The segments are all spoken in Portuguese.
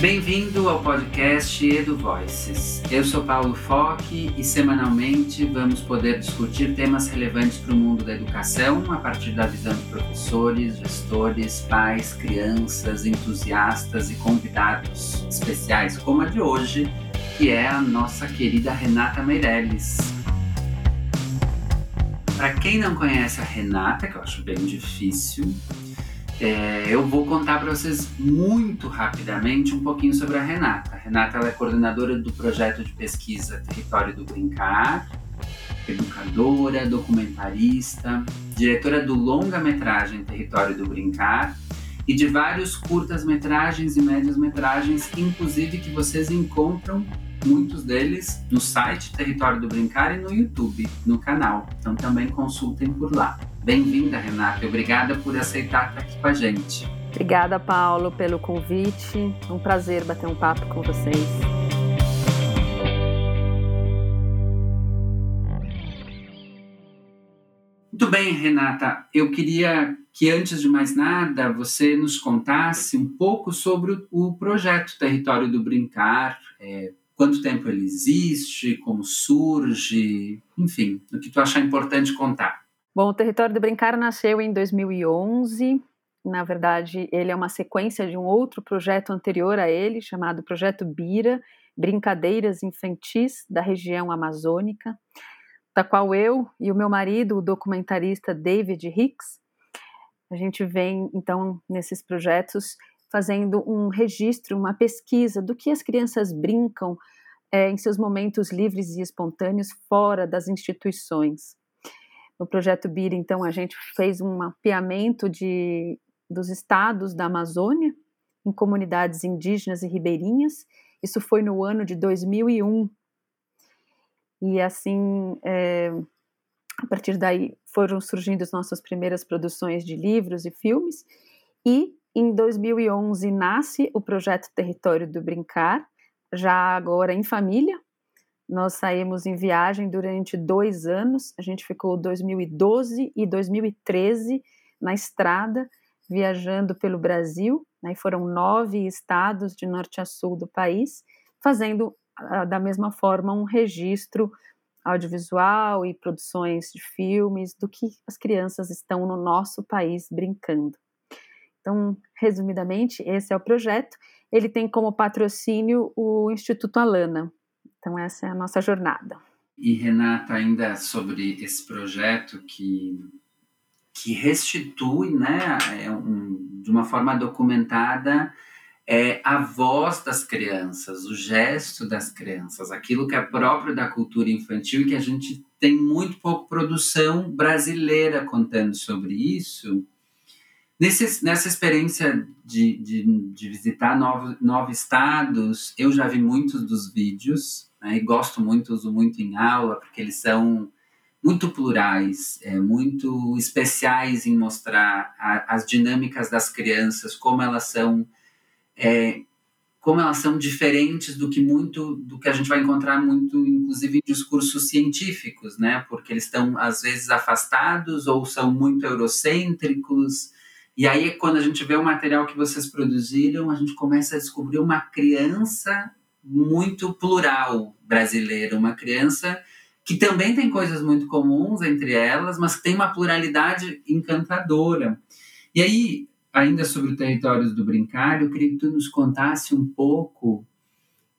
Bem-vindo ao podcast Edu Voices. Eu sou Paulo Foque e semanalmente vamos poder discutir temas relevantes para o mundo da educação a partir da visão de professores, gestores, pais, crianças, entusiastas e convidados especiais, como a de hoje, que é a nossa querida Renata Meirelles. Para quem não conhece a Renata, que eu acho bem difícil, é, eu vou contar para vocês muito rapidamente um pouquinho sobre a Renata. A Renata é coordenadora do projeto de pesquisa Território do Brincar, educadora, documentarista, diretora do longa-metragem Território do Brincar e de vários curtas-metragens e médias-metragens, inclusive que vocês encontram muitos deles no site Território do Brincar e no YouTube, no canal. Então também consultem por lá. Bem-vinda, Renata. Obrigada por aceitar estar aqui com a gente. Obrigada, Paulo, pelo convite. Um prazer bater um papo com vocês. Muito bem, Renata. Eu queria que, antes de mais nada, você nos contasse um pouco sobre o projeto Território do Brincar, é, quanto tempo ele existe, como surge, enfim, o que tu achar importante contar. Bom, o Território do Brincar nasceu em 2011. Na verdade, ele é uma sequência de um outro projeto anterior a ele, chamado Projeto Bira, Brincadeiras Infantis da região amazônica, da qual eu e o meu marido, o documentarista David Hicks, a gente vem, então, nesses projetos, fazendo um registro, uma pesquisa do que as crianças brincam é, em seus momentos livres e espontâneos fora das instituições. No projeto BIR, então, a gente fez um mapeamento de, dos estados da Amazônia em comunidades indígenas e ribeirinhas. Isso foi no ano de 2001. E assim, é, a partir daí foram surgindo as nossas primeiras produções de livros e filmes. E em 2011 nasce o projeto Território do Brincar, já agora em família, nós saímos em viagem durante dois anos. A gente ficou 2012 e 2013 na estrada, viajando pelo Brasil. Né, foram nove estados de norte a sul do país, fazendo ah, da mesma forma um registro audiovisual e produções de filmes do que as crianças estão no nosso país brincando. Então, resumidamente, esse é o projeto. Ele tem como patrocínio o Instituto Alana, então, essa é a nossa jornada. E, Renata, ainda sobre esse projeto que, que restitui, né, é um, de uma forma documentada, é a voz das crianças, o gesto das crianças, aquilo que é próprio da cultura infantil e que a gente tem muito pouco produção brasileira contando sobre isso. Nesse, nessa experiência de, de, de visitar novos, novos estados, eu já vi muitos dos vídeos, né, e gosto muito, uso muito em aula, porque eles são muito plurais, é, muito especiais em mostrar a, as dinâmicas das crianças, como elas são é, como elas são diferentes do que muito do que a gente vai encontrar muito inclusive em discursos científicos, né? Porque eles estão às vezes afastados ou são muito eurocêntricos. E aí quando a gente vê o material que vocês produziram, a gente começa a descobrir uma criança muito plural brasileira, uma criança que também tem coisas muito comuns entre elas, mas que tem uma pluralidade encantadora. E aí, ainda sobre o Territórios do Brincar, eu queria que tu nos contasse um pouco,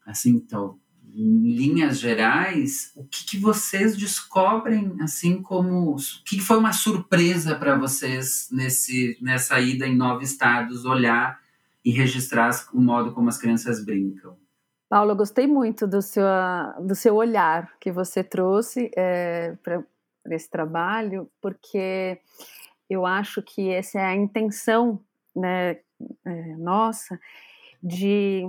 assim, então, em linhas gerais, o que, que vocês descobrem, assim como, o que foi uma surpresa para vocês nesse, nessa ida em nove estados, olhar e registrar o modo como as crianças brincam? Paulo, eu gostei muito do seu, do seu olhar que você trouxe é, para esse trabalho, porque eu acho que essa é a intenção né, é, nossa de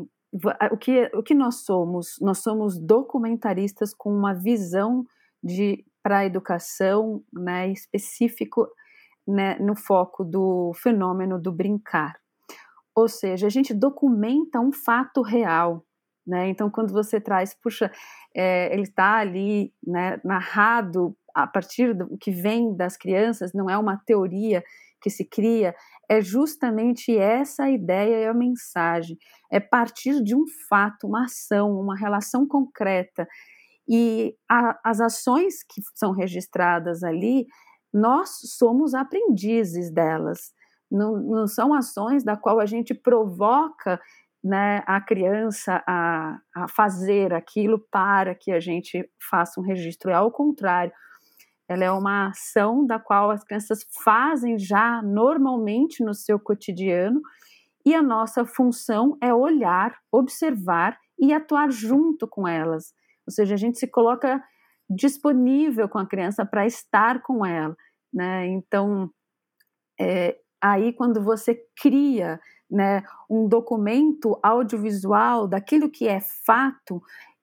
o que, o que nós somos? Nós somos documentaristas com uma visão de para a educação né, específico né, no foco do fenômeno do brincar. Ou seja, a gente documenta um fato real, né? Então, quando você traz, puxa, é, ele está ali né, narrado a partir do que vem das crianças, não é uma teoria que se cria é justamente essa a ideia e a mensagem. É partir de um fato, uma ação, uma relação concreta. E a, as ações que são registradas ali, nós somos aprendizes delas. Não, não são ações da qual a gente provoca né, a criança a, a fazer aquilo para que a gente faça um registro. É ao contrário, ela é uma ação da qual as crianças fazem já normalmente no seu cotidiano e a nossa função é olhar, observar e atuar junto com elas. Ou seja, a gente se coloca disponível com a criança para estar com ela, né? Então, é, aí quando você cria né, um documento audiovisual daquilo que é fato,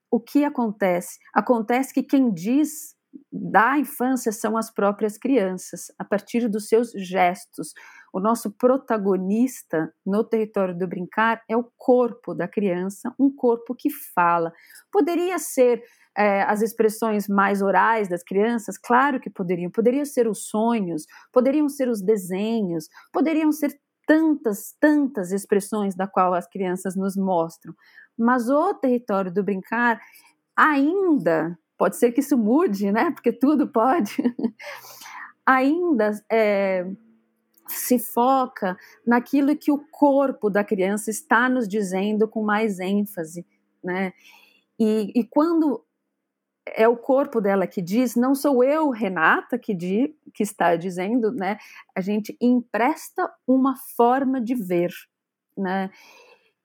o que acontece? Acontece que quem diz da infância são as próprias crianças, a partir dos seus gestos. O nosso protagonista no território do brincar é o corpo da criança, um corpo que fala. Poderia ser é, as expressões mais orais das crianças? Claro que poderiam. Poderiam ser os sonhos, poderiam ser os desenhos, poderiam ser tantas, tantas expressões da qual as crianças nos mostram. Mas o território do brincar ainda Pode ser que isso mude, né? Porque tudo pode. Ainda é, se foca naquilo que o corpo da criança está nos dizendo com mais ênfase, né? E, e quando é o corpo dela que diz, não sou eu, Renata, que, di, que está dizendo, né? A gente empresta uma forma de ver, né?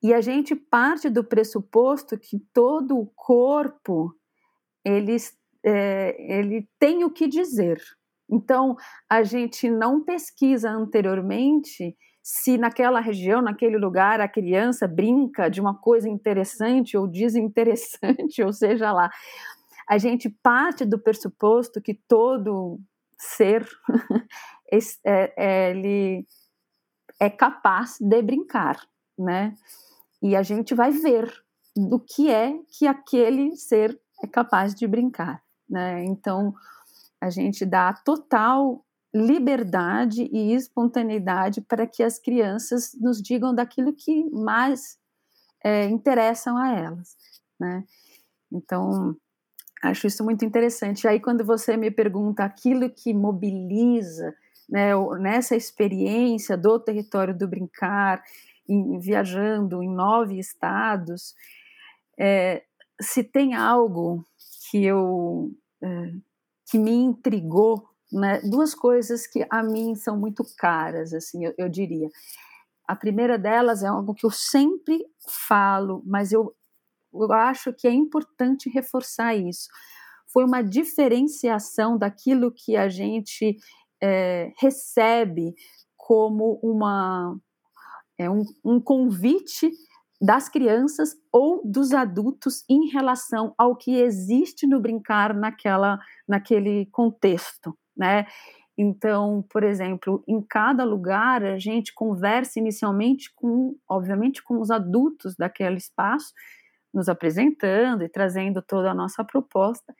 E a gente parte do pressuposto que todo o corpo ele, é, ele tem o que dizer. Então, a gente não pesquisa anteriormente se naquela região, naquele lugar, a criança brinca de uma coisa interessante ou desinteressante, ou seja lá. A gente parte do pressuposto que todo ser é, é, ele é capaz de brincar, né? E a gente vai ver do que é que aquele ser é capaz de brincar, né? Então a gente dá total liberdade e espontaneidade para que as crianças nos digam daquilo que mais é, interessam a elas, né? Então acho isso muito interessante. Aí quando você me pergunta aquilo que mobiliza, né, nessa experiência do território do brincar, em, viajando em nove estados, é, se tem algo que eu é, que me intrigou, né, duas coisas que a mim são muito caras, assim, eu, eu diria. A primeira delas é algo que eu sempre falo, mas eu, eu acho que é importante reforçar isso. Foi uma diferenciação daquilo que a gente é, recebe como uma, é, um, um convite das crianças ou dos adultos em relação ao que existe no brincar naquela, naquele contexto, né? Então, por exemplo, em cada lugar a gente conversa inicialmente com, obviamente, com os adultos daquele espaço, nos apresentando e trazendo toda a nossa proposta.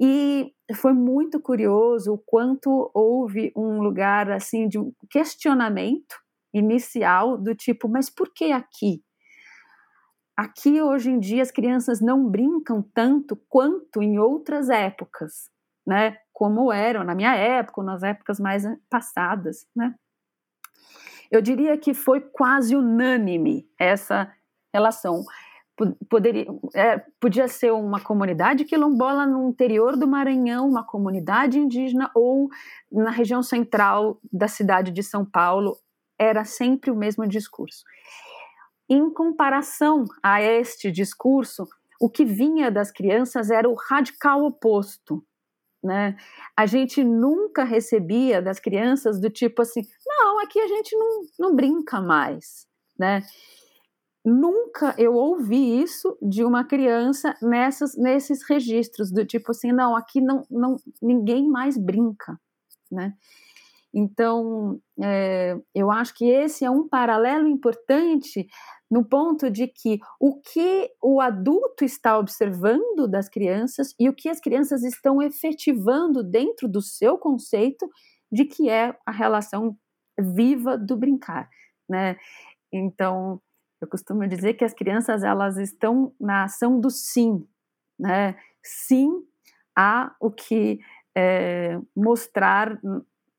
E foi muito curioso o quanto houve um lugar assim de um questionamento inicial do tipo, mas por que aqui? Aqui hoje em dia as crianças não brincam tanto quanto em outras épocas, né? Como eram na minha época, nas épocas mais passadas, né? Eu diria que foi quase unânime essa relação. Poderia, é, podia ser uma comunidade quilombola no interior do Maranhão, uma comunidade indígena ou na região central da cidade de São Paulo, era sempre o mesmo discurso. Em comparação a este discurso, o que vinha das crianças era o radical oposto. Né? A gente nunca recebia das crianças do tipo assim, não, aqui a gente não, não brinca mais, né? Nunca eu ouvi isso de uma criança nessas, nesses registros do tipo assim, não, aqui não, não ninguém mais brinca, né? Então, é, eu acho que esse é um paralelo importante no ponto de que o que o adulto está observando das crianças e o que as crianças estão efetivando dentro do seu conceito de que é a relação viva do brincar, né? Então, eu costumo dizer que as crianças elas estão na ação do sim, né? Sim a o que é, mostrar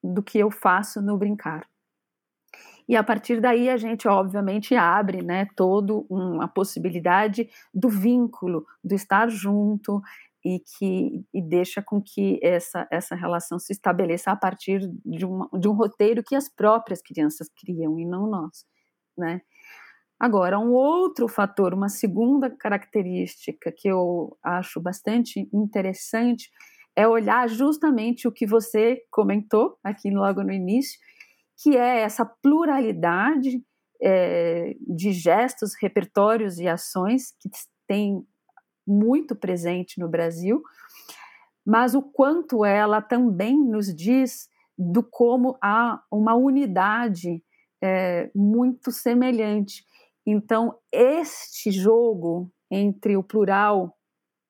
do que eu faço no brincar. E a partir daí a gente, obviamente, abre né, toda uma possibilidade do vínculo, do estar junto e que e deixa com que essa, essa relação se estabeleça a partir de, uma, de um roteiro que as próprias crianças criam e não nós. Né? Agora, um outro fator, uma segunda característica que eu acho bastante interessante é olhar justamente o que você comentou aqui logo no início, que é essa pluralidade é, de gestos, repertórios e ações que tem muito presente no Brasil, mas o quanto ela também nos diz do como há uma unidade é, muito semelhante. Então, este jogo entre o plural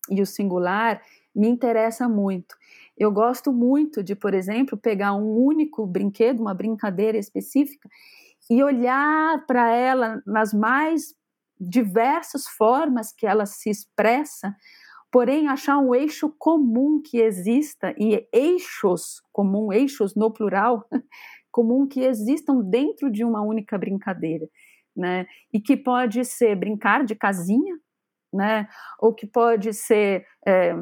e o singular me interessa muito. Eu gosto muito de, por exemplo, pegar um único brinquedo, uma brincadeira específica, e olhar para ela nas mais diversas formas que ela se expressa, porém achar um eixo comum que exista e eixos comum, eixos no plural, comum que existam dentro de uma única brincadeira, né? E que pode ser brincar de casinha, né? Ou que pode ser é,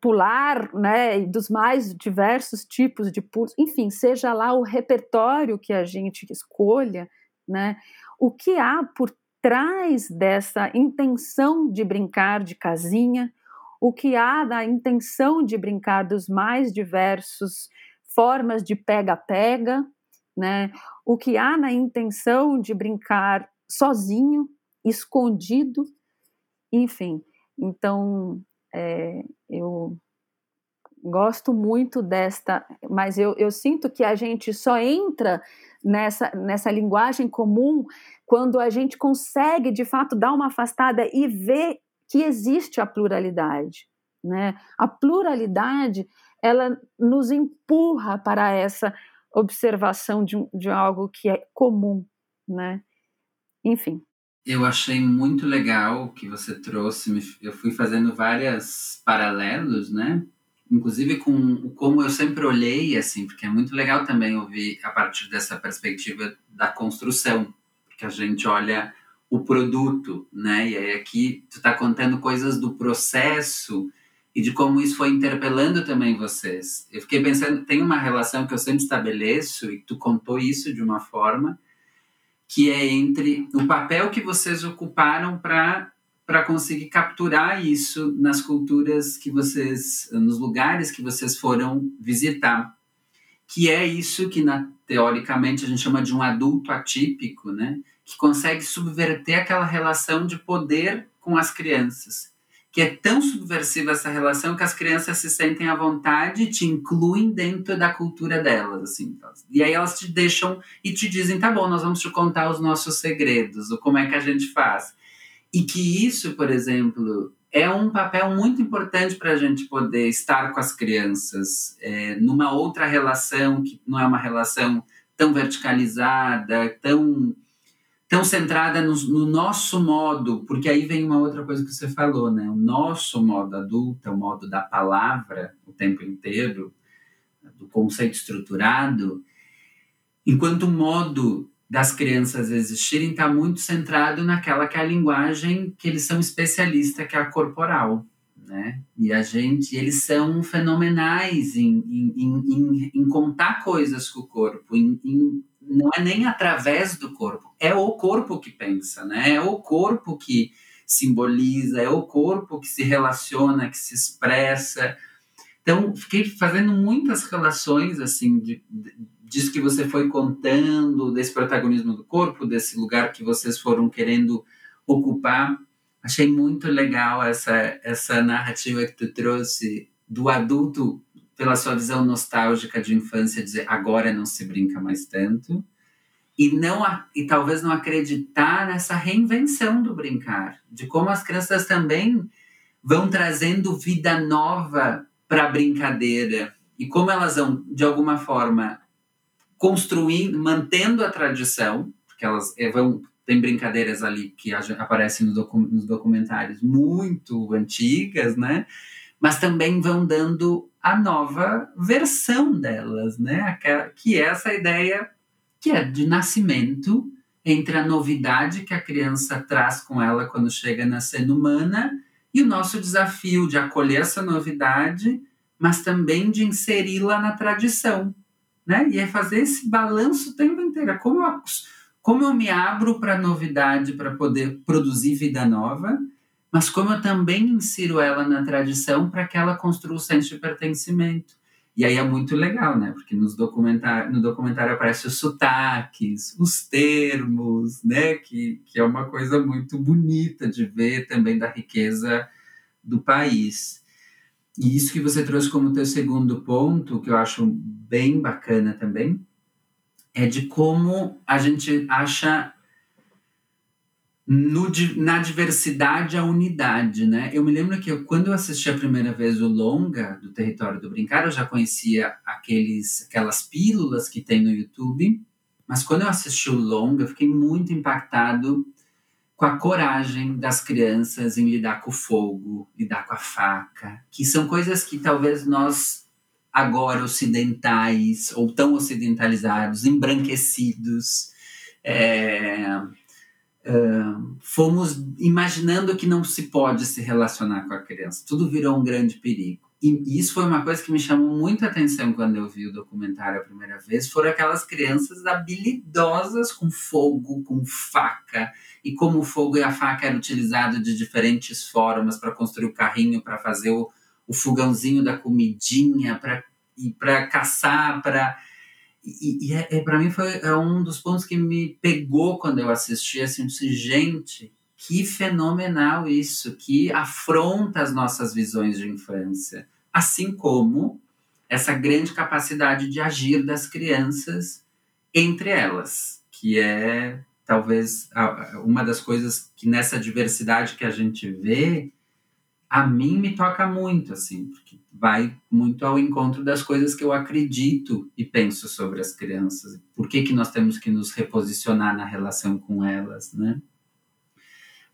pular, né, dos mais diversos tipos de pulos, enfim, seja lá o repertório que a gente escolha, né, o que há por trás dessa intenção de brincar de casinha, o que há da intenção de brincar dos mais diversos formas de pega-pega, né, o que há na intenção de brincar sozinho, escondido, enfim. Então, é, eu gosto muito desta, mas eu, eu sinto que a gente só entra nessa, nessa linguagem comum quando a gente consegue, de fato, dar uma afastada e ver que existe a pluralidade. Né? A pluralidade ela nos empurra para essa observação de, de algo que é comum, né? Enfim. Eu achei muito legal o que você trouxe. Eu fui fazendo vários paralelos, né? Inclusive com como eu sempre olhei, assim, porque é muito legal também ouvir a partir dessa perspectiva da construção, porque a gente olha o produto, né? E aí aqui tu está contando coisas do processo e de como isso foi interpelando também vocês. Eu fiquei pensando, tem uma relação que eu sempre estabeleço e tu contou isso de uma forma que é entre o papel que vocês ocuparam para para conseguir capturar isso nas culturas que vocês, nos lugares que vocês foram visitar, que é isso que na, teoricamente a gente chama de um adulto atípico, né? Que consegue subverter aquela relação de poder com as crianças que é tão subversiva essa relação que as crianças se sentem à vontade e te incluem dentro da cultura delas, assim. E aí elas te deixam e te dizem, tá bom, nós vamos te contar os nossos segredos, o como é que a gente faz. E que isso, por exemplo, é um papel muito importante para a gente poder estar com as crianças é, numa outra relação que não é uma relação tão verticalizada, tão tão centrada no, no, nosso modo, porque aí vem uma outra coisa que você falou, né? O nosso modo adulto, o modo da palavra o tempo inteiro, do conceito estruturado, enquanto o modo das crianças existirem está muito centrado naquela que é a linguagem que eles são especialistas, que é a corporal. Né? E a gente, eles são fenomenais em, em, em, em contar coisas com o corpo, em, não é nem através do corpo, é o corpo que pensa, né? É o corpo que simboliza, é o corpo que se relaciona, que se expressa. Então, fiquei fazendo muitas relações, assim, de, de, disso que você foi contando, desse protagonismo do corpo, desse lugar que vocês foram querendo ocupar. Achei muito legal essa, essa narrativa que tu trouxe do adulto pela sua visão nostálgica de infância, dizer agora não se brinca mais tanto, e não e talvez não acreditar nessa reinvenção do brincar, de como as crianças também vão trazendo vida nova para a brincadeira e como elas vão de alguma forma construindo, mantendo a tradição, porque elas eh, vão tem brincadeiras ali que aparecem nos documentários muito antigas, né? Mas também vão dando a nova versão delas, né? Aquela, que é essa ideia que é de nascimento entre a novidade que a criança traz com ela quando chega na cena humana e o nosso desafio de acolher essa novidade, mas também de inseri-la na tradição, né? E é fazer esse balanço o tempo inteiro. Como eu como eu me abro para a novidade para poder produzir vida nova, mas como eu também insiro ela na tradição para que ela construa o senso de pertencimento. E aí é muito legal, né? Porque nos documentar, no documentário aparecem os sotaques, os termos, né? Que, que é uma coisa muito bonita de ver também da riqueza do país. E isso que você trouxe como teu segundo ponto, que eu acho bem bacana também, é de como a gente acha no, na diversidade a unidade, né? Eu me lembro que eu, quando eu assisti a primeira vez o longa do Território do Brincar, eu já conhecia aqueles, aquelas pílulas que tem no YouTube, mas quando eu assisti o longa, eu fiquei muito impactado com a coragem das crianças em lidar com o fogo, lidar com a faca, que são coisas que talvez nós agora ocidentais ou tão ocidentalizados, embranquecidos. É, é, fomos imaginando que não se pode se relacionar com a criança. Tudo virou um grande perigo. E isso foi uma coisa que me chamou muita atenção quando eu vi o documentário a primeira vez. Foram aquelas crianças habilidosas com fogo, com faca, e como o fogo e a faca eram utilizados de diferentes formas para construir o carrinho, para fazer o, o fogãozinho da comidinha, para caçar, para e, e é, é para mim foi é um dos pontos que me pegou quando eu assisti assim, disse, gente, que fenomenal isso, que afronta as nossas visões de infância, assim como essa grande capacidade de agir das crianças entre elas, que é talvez uma das coisas que nessa diversidade que a gente vê a mim me toca muito, assim, porque vai muito ao encontro das coisas que eu acredito e penso sobre as crianças. Por que, que nós temos que nos reposicionar na relação com elas, né?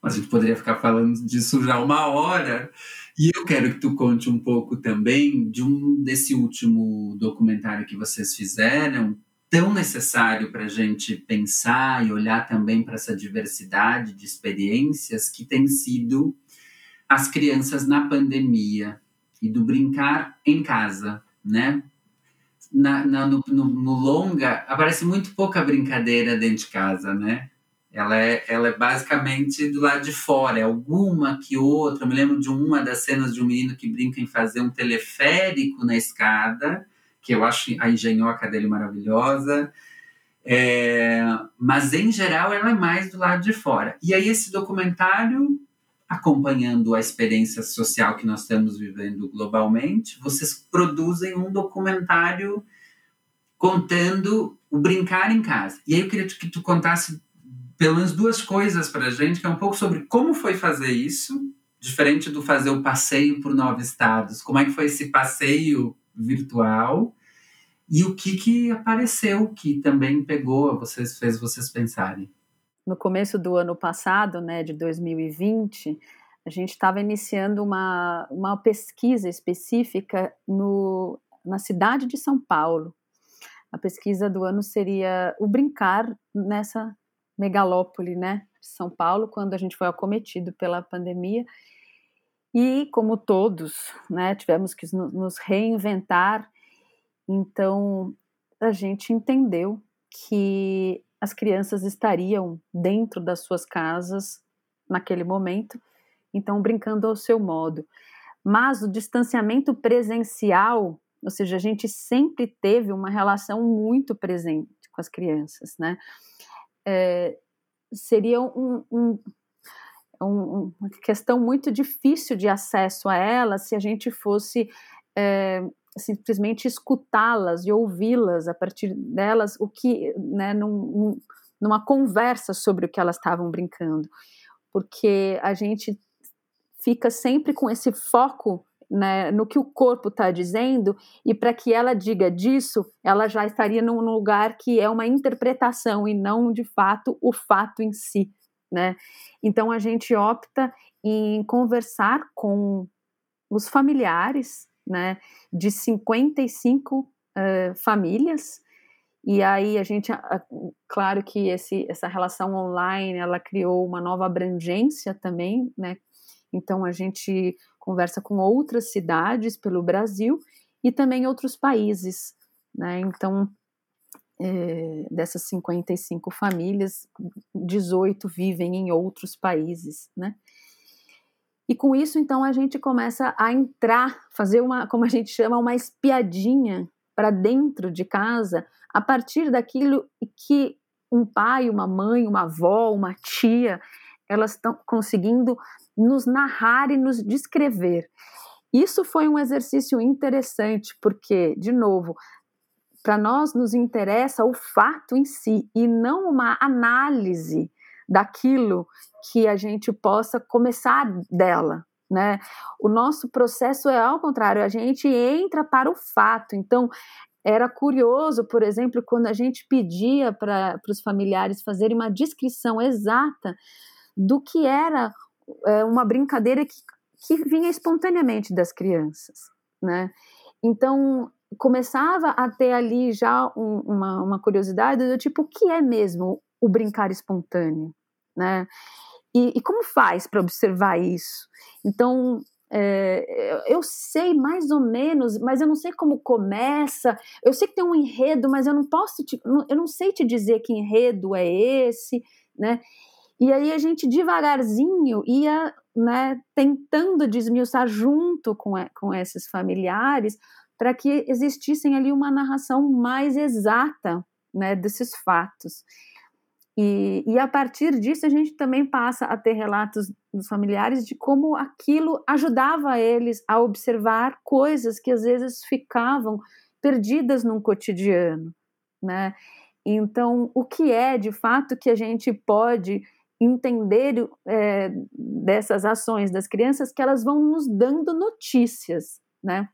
Mas a gente poderia ficar falando disso já uma hora. E eu quero que tu conte um pouco também de um desse último documentário que vocês fizeram, tão necessário para a gente pensar e olhar também para essa diversidade de experiências que tem sido as crianças na pandemia e do brincar em casa, né? Na, na no, no, no, longa aparece muito pouca brincadeira dentro de casa, né? Ela é, ela é basicamente do lado de fora, é alguma que outra. Eu me lembro de uma das cenas de um menino que brinca em fazer um teleférico na escada, que eu acho a engenhoca dele maravilhosa. É, mas em geral ela é mais do lado de fora. E aí esse documentário acompanhando a experiência social que nós estamos vivendo globalmente, vocês produzem um documentário contando o brincar em casa. E aí eu queria que tu contasse pelo menos duas coisas para a gente, que é um pouco sobre como foi fazer isso, diferente do fazer o passeio por nove estados, como é que foi esse passeio virtual? E o que que apareceu que também pegou vocês fez vocês pensarem no começo do ano passado, né, de 2020, a gente estava iniciando uma, uma pesquisa específica no, na cidade de São Paulo. A pesquisa do ano seria o brincar nessa megalópole, né, de São Paulo, quando a gente foi acometido pela pandemia. E como todos, né, tivemos que nos reinventar. Então, a gente entendeu que as crianças estariam dentro das suas casas naquele momento, então brincando ao seu modo. Mas o distanciamento presencial, ou seja, a gente sempre teve uma relação muito presente com as crianças, né? É, seria um, um, um, uma questão muito difícil de acesso a elas se a gente fosse é, simplesmente escutá-las e ouvi-las a partir delas, o que, né, num, numa conversa sobre o que elas estavam brincando, porque a gente fica sempre com esse foco né, no que o corpo está dizendo, e para que ela diga disso, ela já estaria num lugar que é uma interpretação e não de fato o fato em si. Né? Então a gente opta em conversar com os familiares né, de 55 uh, famílias. E aí a gente, claro que esse, essa relação online, ela criou uma nova abrangência também, né? Então a gente conversa com outras cidades pelo Brasil e também outros países, né? Então é, dessas 55 famílias, 18 vivem em outros países, né? E com isso, então, a gente começa a entrar, fazer uma, como a gente chama, uma espiadinha para dentro de casa, a partir daquilo que um pai, uma mãe, uma avó, uma tia, elas estão conseguindo nos narrar e nos descrever. Isso foi um exercício interessante, porque, de novo, para nós nos interessa o fato em si e não uma análise daquilo que a gente possa começar dela, né? O nosso processo é ao contrário, a gente entra para o fato. Então, era curioso, por exemplo, quando a gente pedia para os familiares fazerem uma descrição exata do que era é, uma brincadeira que, que vinha espontaneamente das crianças, né? Então, começava a ter ali já um, uma, uma curiosidade do tipo, o que é mesmo o brincar espontâneo, né? E, e como faz para observar isso? Então, é, eu sei mais ou menos, mas eu não sei como começa. Eu sei que tem um enredo, mas eu não posso, te, eu não sei te dizer que enredo é esse, né? E aí a gente devagarzinho ia, né, tentando desmiuçar junto com, com esses familiares para que existissem ali uma narração mais exata, né, desses fatos. E, e a partir disso a gente também passa a ter relatos dos familiares de como aquilo ajudava eles a observar coisas que às vezes ficavam perdidas num cotidiano, né? Então, o que é de fato que a gente pode entender é, dessas ações das crianças que elas vão nos dando notícias, né?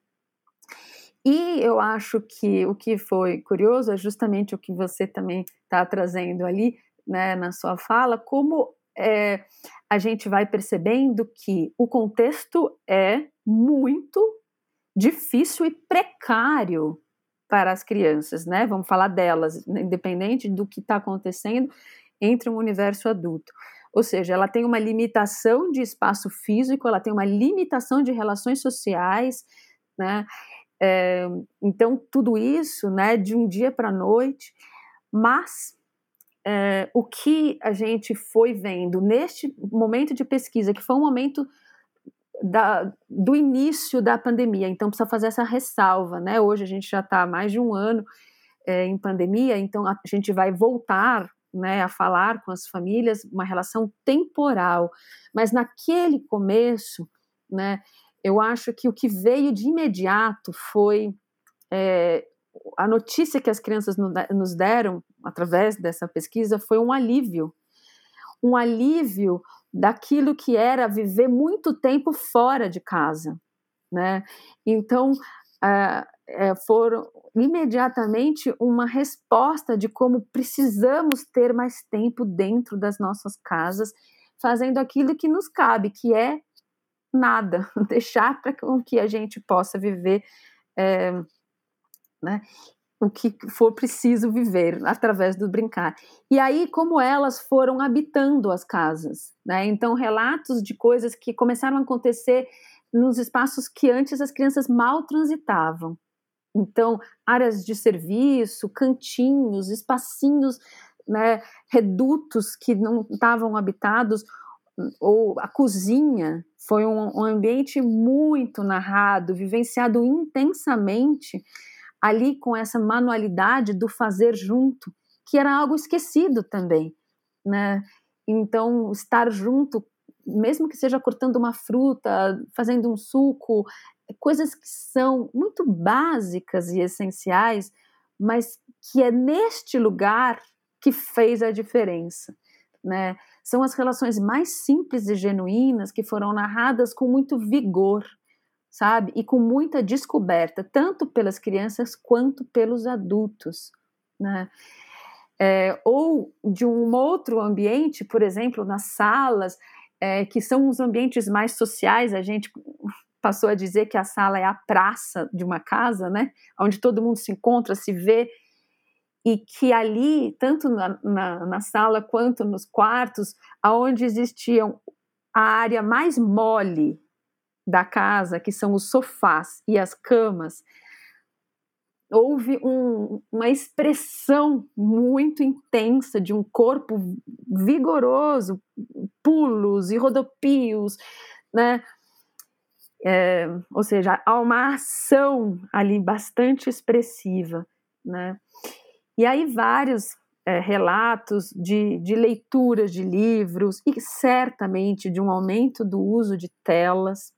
E eu acho que o que foi curioso é justamente o que você também está trazendo ali, né, na sua fala, como é, a gente vai percebendo que o contexto é muito difícil e precário para as crianças, né? Vamos falar delas, independente do que está acontecendo entre um universo adulto. Ou seja, ela tem uma limitação de espaço físico, ela tem uma limitação de relações sociais, né? É, então, tudo isso, né, de um dia para a noite, mas é, o que a gente foi vendo neste momento de pesquisa, que foi um momento da, do início da pandemia, então precisa fazer essa ressalva, né? Hoje a gente já está mais de um ano é, em pandemia, então a gente vai voltar né, a falar com as famílias, uma relação temporal, mas naquele começo, né, eu acho que o que veio de imediato foi é, a notícia que as crianças nos deram através dessa pesquisa foi um alívio, um alívio daquilo que era viver muito tempo fora de casa, né? Então uh, é, foram imediatamente uma resposta de como precisamos ter mais tempo dentro das nossas casas, fazendo aquilo que nos cabe, que é nada, deixar para que a gente possa viver é, né, o que for preciso viver através do brincar. E aí, como elas foram habitando as casas, né? Então, relatos de coisas que começaram a acontecer nos espaços que antes as crianças mal transitavam. Então, áreas de serviço, cantinhos, espacinhos, né, redutos que não estavam habitados, ou a cozinha foi um, um ambiente muito narrado, vivenciado intensamente ali com essa manualidade do fazer junto, que era algo esquecido também, né? Então, estar junto, mesmo que seja cortando uma fruta, fazendo um suco, coisas que são muito básicas e essenciais, mas que é neste lugar que fez a diferença, né? São as relações mais simples e genuínas que foram narradas com muito vigor, sabe? E com muita descoberta, tanto pelas crianças quanto pelos adultos, né? É, ou de um outro ambiente, por exemplo, nas salas, é, que são os ambientes mais sociais, a gente passou a dizer que a sala é a praça de uma casa, né? Onde todo mundo se encontra, se vê, e que ali, tanto na, na, na sala quanto nos quartos, aonde existiam a área mais mole da casa, que são os sofás e as camas, houve um, uma expressão muito intensa de um corpo vigoroso, pulos e rodopios, né? É, ou seja, há uma ação ali bastante expressiva, né? E aí vários é, relatos de, de leituras de livros e certamente de um aumento do uso de telas,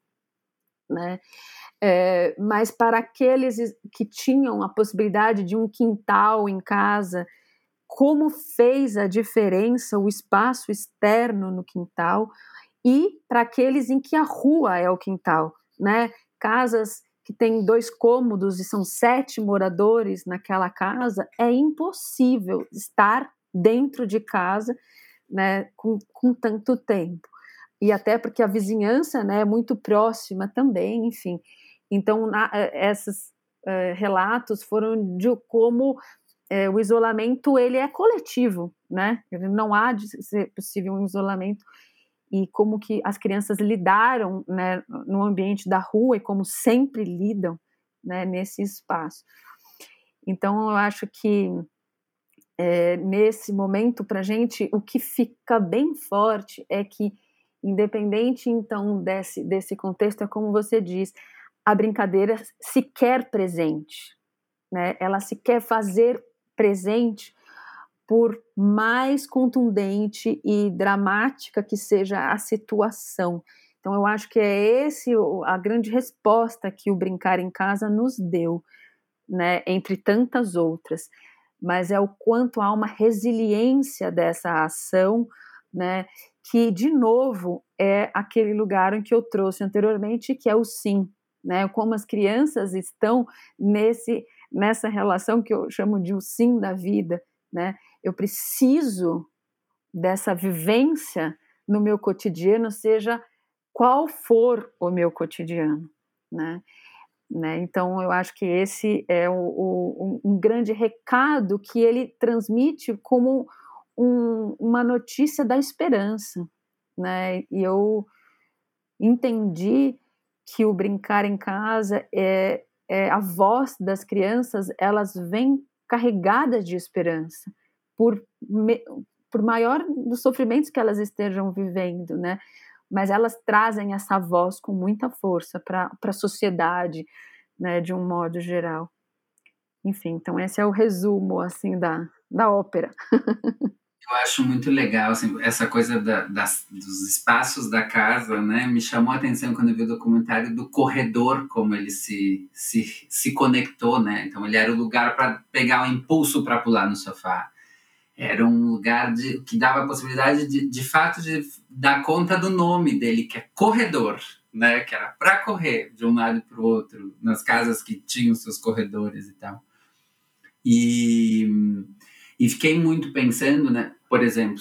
né? É, mas para aqueles que tinham a possibilidade de um quintal em casa, como fez a diferença o espaço externo no quintal e para aqueles em que a rua é o quintal, né? Casas que têm dois cômodos e são sete moradores naquela casa, é impossível estar dentro de casa, né, com, com tanto tempo. E até porque a vizinhança, né, é muito próxima também, enfim. Então, na, eh, esses uh, relatos foram de como uh, o isolamento ele é coletivo, né? Não há de ser possível um isolamento e como que as crianças lidaram né, no ambiente da rua e como sempre lidam né, nesse espaço. Então, eu acho que é, nesse momento, para gente, o que fica bem forte é que, independente então desse, desse contexto, é como você diz, a brincadeira se quer presente, né? Ela se quer fazer presente por mais contundente e dramática que seja a situação. Então eu acho que é esse a grande resposta que o brincar em casa nos deu, né, entre tantas outras. Mas é o quanto há uma resiliência dessa ação, né, que de novo é aquele lugar em que eu trouxe anteriormente, que é o sim, né? Como as crianças estão nesse nessa relação que eu chamo de o sim da vida, né? Eu preciso dessa vivência no meu cotidiano, seja qual for o meu cotidiano, né? né? Então, eu acho que esse é o, o, um grande recado que ele transmite como um, uma notícia da esperança, né? E eu entendi que o brincar em casa é, é a voz das crianças, elas vêm carregadas de esperança por, por maior dos sofrimentos que elas estejam vivendo, né? Mas elas trazem essa voz com muita força para a sociedade, né, de um modo geral. Enfim, então esse é o resumo assim da, da ópera. Eu acho muito legal assim, essa coisa da, das, dos espaços da casa, né? Me chamou a atenção quando eu vi o documentário do corredor, como ele se, se, se conectou, né? Então ele era o lugar para pegar o impulso para pular no sofá. Era um lugar de, que dava a possibilidade de, de fato de dar conta do nome dele, que é corredor, né? Que era para correr de um lado para o outro nas casas que tinham seus corredores e tal. E e fiquei muito pensando, né? Por exemplo,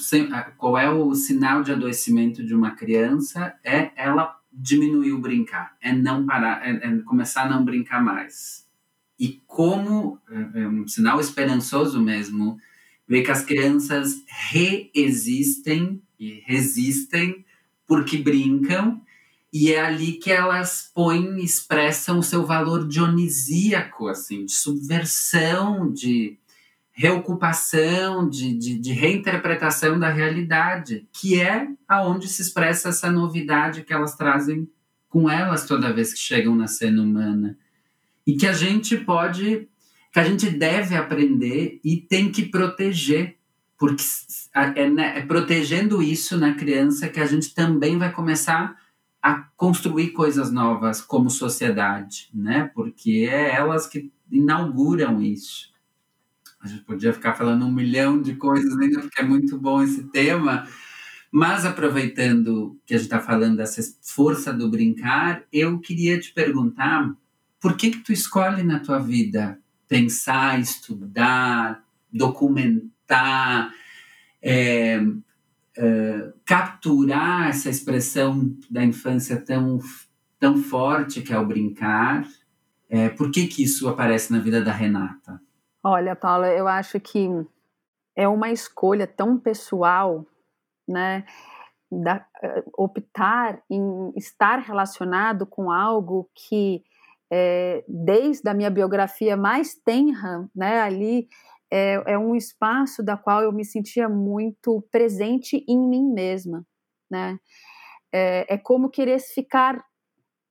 qual é o sinal de adoecimento de uma criança? É ela diminuir o brincar, é não parar, é, é começar a não brincar mais. E como é, é um sinal esperançoso mesmo, ver que as crianças reexistem e resistem porque brincam e é ali que elas põem, expressam o seu valor dionisíaco, assim, de subversão, de reocupação, de, de, de, reinterpretação da realidade, que é aonde se expressa essa novidade que elas trazem com elas toda vez que chegam na cena humana. E que a gente pode, que a gente deve aprender e tem que proteger, porque é, né, é protegendo isso na criança que a gente também vai começar a construir coisas novas como sociedade, né? Porque é elas que inauguram isso. A gente podia ficar falando um milhão de coisas ainda, porque é muito bom esse tema, Mas aproveitando que a gente está falando dessa força do brincar, eu queria te perguntar por que que tu escolhe na tua vida pensar, estudar, documentar, é, é, capturar essa expressão da infância tão, tão forte que é o brincar? É, por que que isso aparece na vida da Renata? Olha, Paula, eu acho que é uma escolha tão pessoal, né? Da, eh, optar em estar relacionado com algo que é, desde a minha biografia mais tenra, né, ali é, é, um espaço da qual eu me sentia muito presente em mim mesma, né? É, é como querer ficar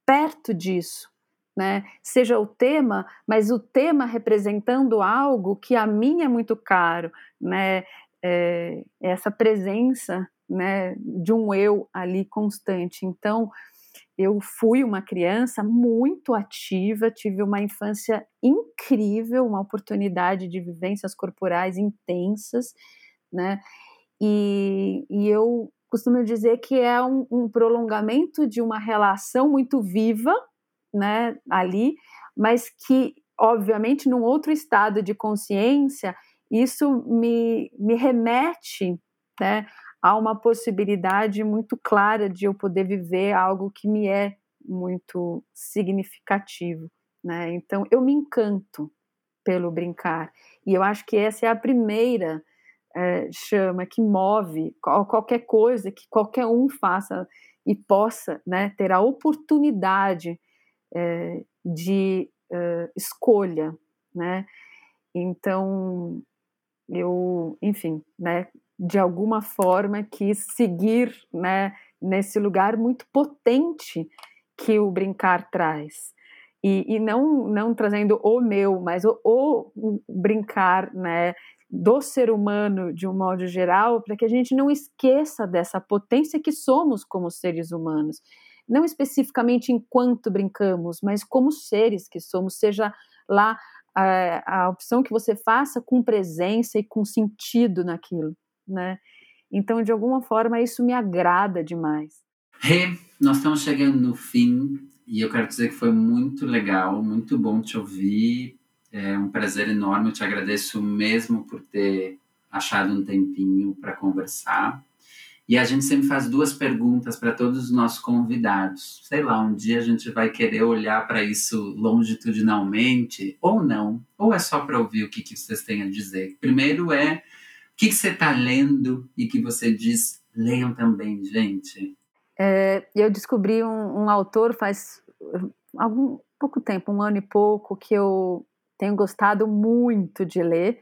perto disso, né? Seja o tema, mas o tema representando algo que a mim é muito caro, né? É, essa presença, né, de um eu ali constante. Então, eu fui uma criança muito ativa, tive uma infância incrível, uma oportunidade de vivências corporais intensas, né? E, e eu costumo dizer que é um, um prolongamento de uma relação muito viva, né, ali, mas que, obviamente, num outro estado de consciência, isso me, me remete né, a uma possibilidade muito clara de eu poder viver algo que me é muito significativo. Né? Então, eu me encanto pelo brincar. E eu acho que essa é a primeira é, chama que move qualquer coisa que qualquer um faça e possa né, ter a oportunidade é, de é, escolha, né? Então, eu, enfim, né, de alguma forma quis seguir, né, nesse lugar muito potente que o brincar traz. E, e não, não trazendo o meu, mas o, o brincar, né, do ser humano de um modo geral, para que a gente não esqueça dessa potência que somos como seres humanos não especificamente enquanto brincamos, mas como seres que somos, seja lá a, a opção que você faça com presença e com sentido naquilo, né? Então, de alguma forma, isso me agrada demais. Rê, nós estamos chegando no fim e eu quero dizer que foi muito legal, muito bom te ouvir. É um prazer enorme, eu te agradeço mesmo por ter achado um tempinho para conversar. E a gente sempre faz duas perguntas para todos os nossos convidados. Sei lá, um dia a gente vai querer olhar para isso longitudinalmente, ou não, ou é só para ouvir o que, que vocês têm a dizer. Primeiro é o que, que você está lendo e que você diz, leiam também, gente. É, eu descobri um, um autor faz algum pouco tempo, um ano e pouco, que eu tenho gostado muito de ler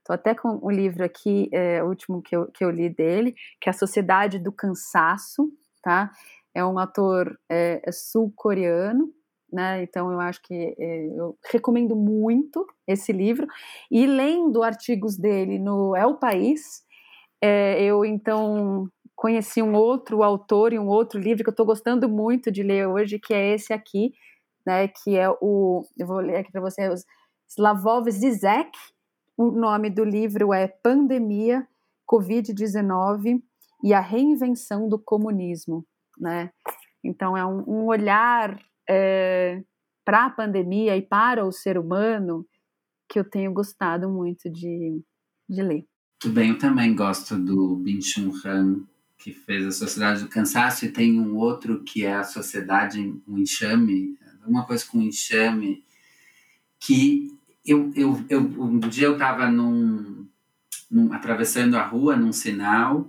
Estou até com um livro aqui, é, o último que eu, que eu li dele, que é A Sociedade do Cansaço, tá? É um ator é, é sul-coreano, né? Então eu acho que é, eu recomendo muito esse livro. E lendo artigos dele no É o País, eu então conheci um outro autor e um outro livro que eu estou gostando muito de ler hoje, que é esse aqui, né? Que é o, eu vou ler aqui para vocês, Slavov Zizek, o nome do livro é Pandemia, Covid-19 e a Reinvenção do Comunismo, né? Então é um, um olhar é, para a pandemia e para o ser humano que eu tenho gostado muito de, de ler. Muito bem, eu também gosto do Bin Chun Han, que fez a Sociedade do Cansaço, e tem um outro que é a Sociedade, um enxame, alguma coisa com enxame, que eu, eu, eu, um dia eu estava num, num, atravessando a rua num sinal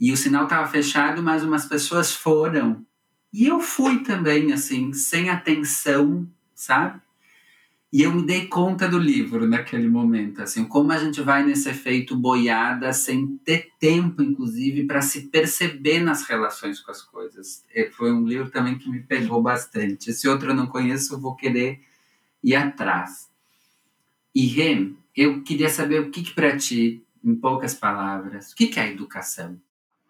e o sinal estava fechado, mas umas pessoas foram. E eu fui também, assim, sem atenção, sabe? E eu me dei conta do livro naquele momento, assim, como a gente vai nesse efeito boiada sem ter tempo, inclusive, para se perceber nas relações com as coisas. E foi um livro também que me pegou bastante. Esse outro eu não conheço, vou querer ir atrás. E Rem, eu queria saber o que, que para ti, em poucas palavras, o que, que é educação?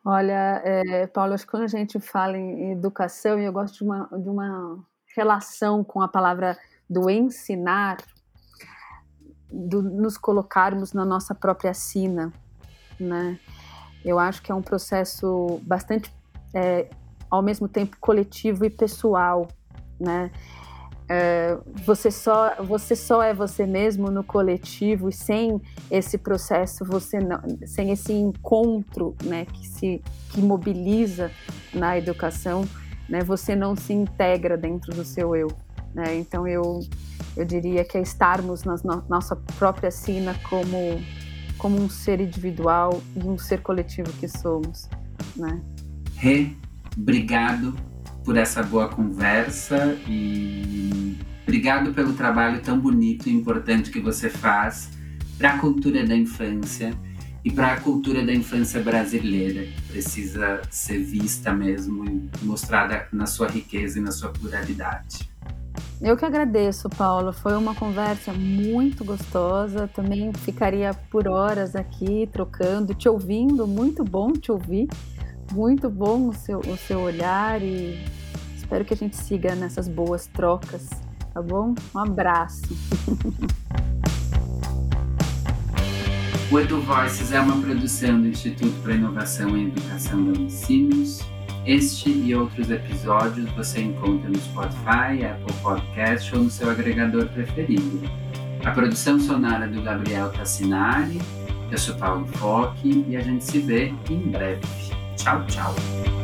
Olha, é, Paulo, acho que quando a gente fala em educação, e eu gosto de uma, de uma relação com a palavra do ensinar, do nos colocarmos na nossa própria sina, né? Eu acho que é um processo bastante, é, ao mesmo tempo, coletivo e pessoal, né? É, você só você só é você mesmo no coletivo e sem esse processo você não, sem esse encontro né que se que mobiliza na educação né você não se integra dentro do seu eu né. Então eu eu diria que é estarmos na no, nossa própria sina como como um ser individual e um ser coletivo que somos né. Obrigado por essa boa conversa e obrigado pelo trabalho tão bonito e importante que você faz para a cultura da infância e para a cultura da infância brasileira, que precisa ser vista mesmo e mostrada na sua riqueza e na sua pluralidade. Eu que agradeço, Paula. Foi uma conversa muito gostosa. Também ficaria por horas aqui trocando, te ouvindo. Muito bom te ouvir. Muito bom o seu, o seu olhar e espero que a gente siga nessas boas trocas, tá bom? Um abraço. O Edu Voices é uma produção do Instituto para Inovação e Educação da Unicinos. Este e outros episódios você encontra no Spotify, Apple Podcast ou no seu agregador preferido. A produção sonora do Gabriel Tassinari. Eu sou Paulo Foque e a gente se vê em breve. Ciao ciao!